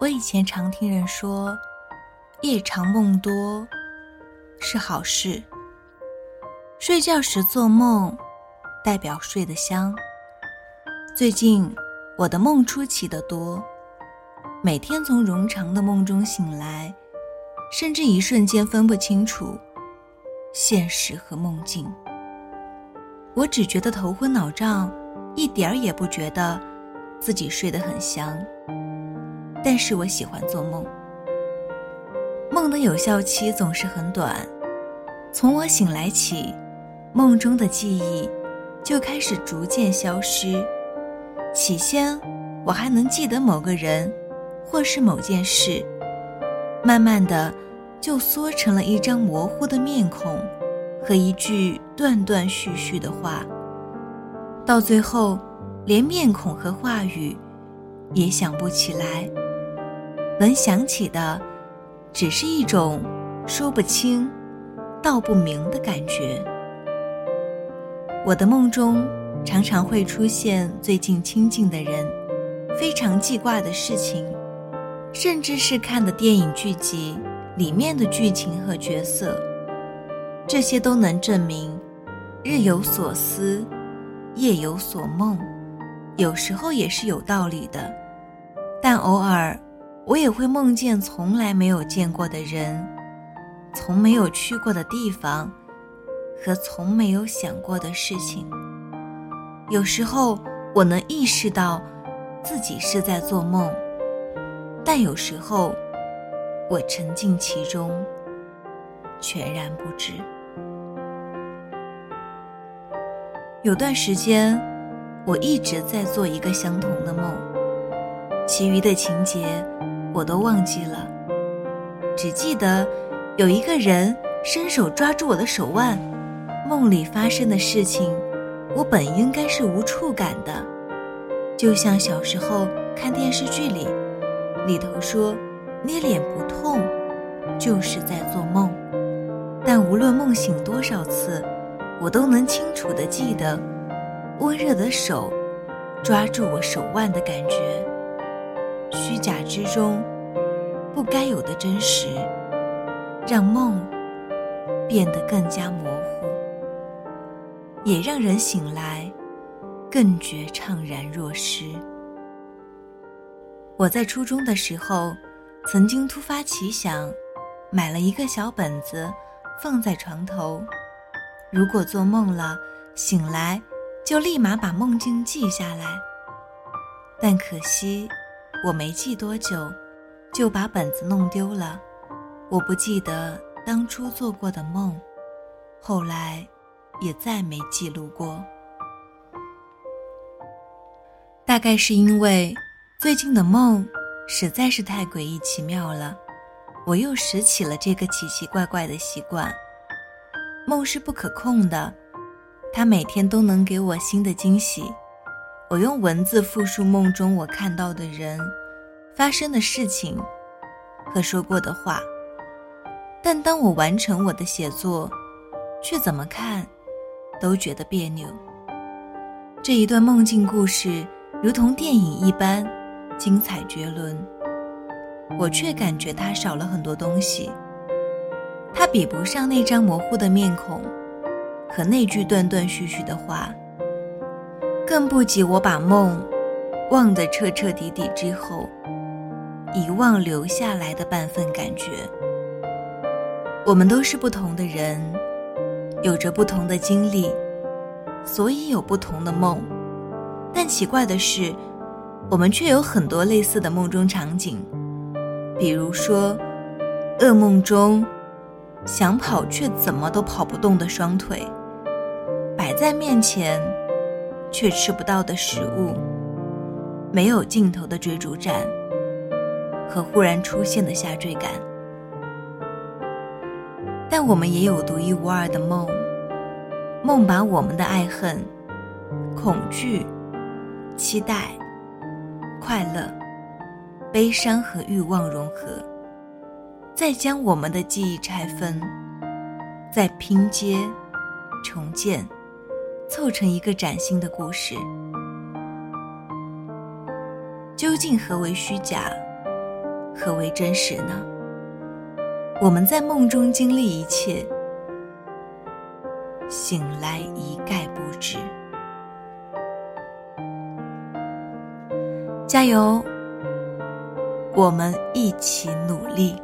我以前常听人说，夜长梦多是好事。睡觉时做梦，代表睡得香。最近我的梦出奇的多，每天从冗长的梦中醒来，甚至一瞬间分不清楚现实和梦境。我只觉得头昏脑胀，一点儿也不觉得自己睡得很香。但是我喜欢做梦，梦的有效期总是很短。从我醒来起，梦中的记忆就开始逐渐消失。起先，我还能记得某个人，或是某件事，慢慢的，就缩成了一张模糊的面孔和一句断断续续的话。到最后，连面孔和话语也想不起来。能想起的，只是一种说不清、道不明的感觉。我的梦中常常会出现最近亲近的人，非常记挂的事情，甚至是看的电影剧集里面的剧情和角色，这些都能证明，日有所思，夜有所梦，有时候也是有道理的，但偶尔。我也会梦见从来没有见过的人，从没有去过的地方，和从没有想过的事情。有时候我能意识到自己是在做梦，但有时候我沉浸其中，全然不知。有段时间，我一直在做一个相同的梦，其余的情节。我都忘记了，只记得有一个人伸手抓住我的手腕。梦里发生的事情，我本应该是无触感的，就像小时候看电视剧里，里头说捏脸不痛，就是在做梦。但无论梦醒多少次，我都能清楚的记得温热的手抓住我手腕的感觉。虚假之中，不该有的真实，让梦变得更加模糊，也让人醒来更觉怅然若失。我在初中的时候，曾经突发奇想，买了一个小本子放在床头，如果做梦了醒来，就立马把梦境记下来。但可惜。我没记多久，就把本子弄丢了。我不记得当初做过的梦，后来也再没记录过。大概是因为最近的梦实在是太诡异奇妙了，我又拾起了这个奇奇怪怪的习惯。梦是不可控的，它每天都能给我新的惊喜。我用文字复述梦中我看到的人、发生的事情和说过的话，但当我完成我的写作，却怎么看都觉得别扭。这一段梦境故事如同电影一般精彩绝伦，我却感觉它少了很多东西。它比不上那张模糊的面孔和那句断断续续的话。更不及我把梦忘得彻彻底底之后，遗忘留下来的半份感觉。我们都是不同的人，有着不同的经历，所以有不同的梦。但奇怪的是，我们却有很多类似的梦中场景，比如说，噩梦中想跑却怎么都跑不动的双腿，摆在面前。却吃不到的食物，没有尽头的追逐战，和忽然出现的下坠感。但我们也有独一无二的梦，梦把我们的爱恨、恐惧、期待、快乐、悲伤和欲望融合，再将我们的记忆拆分，再拼接、重建。凑成一个崭新的故事。究竟何为虚假？何为真实呢？我们在梦中经历一切，醒来一概不知。加油，我们一起努力。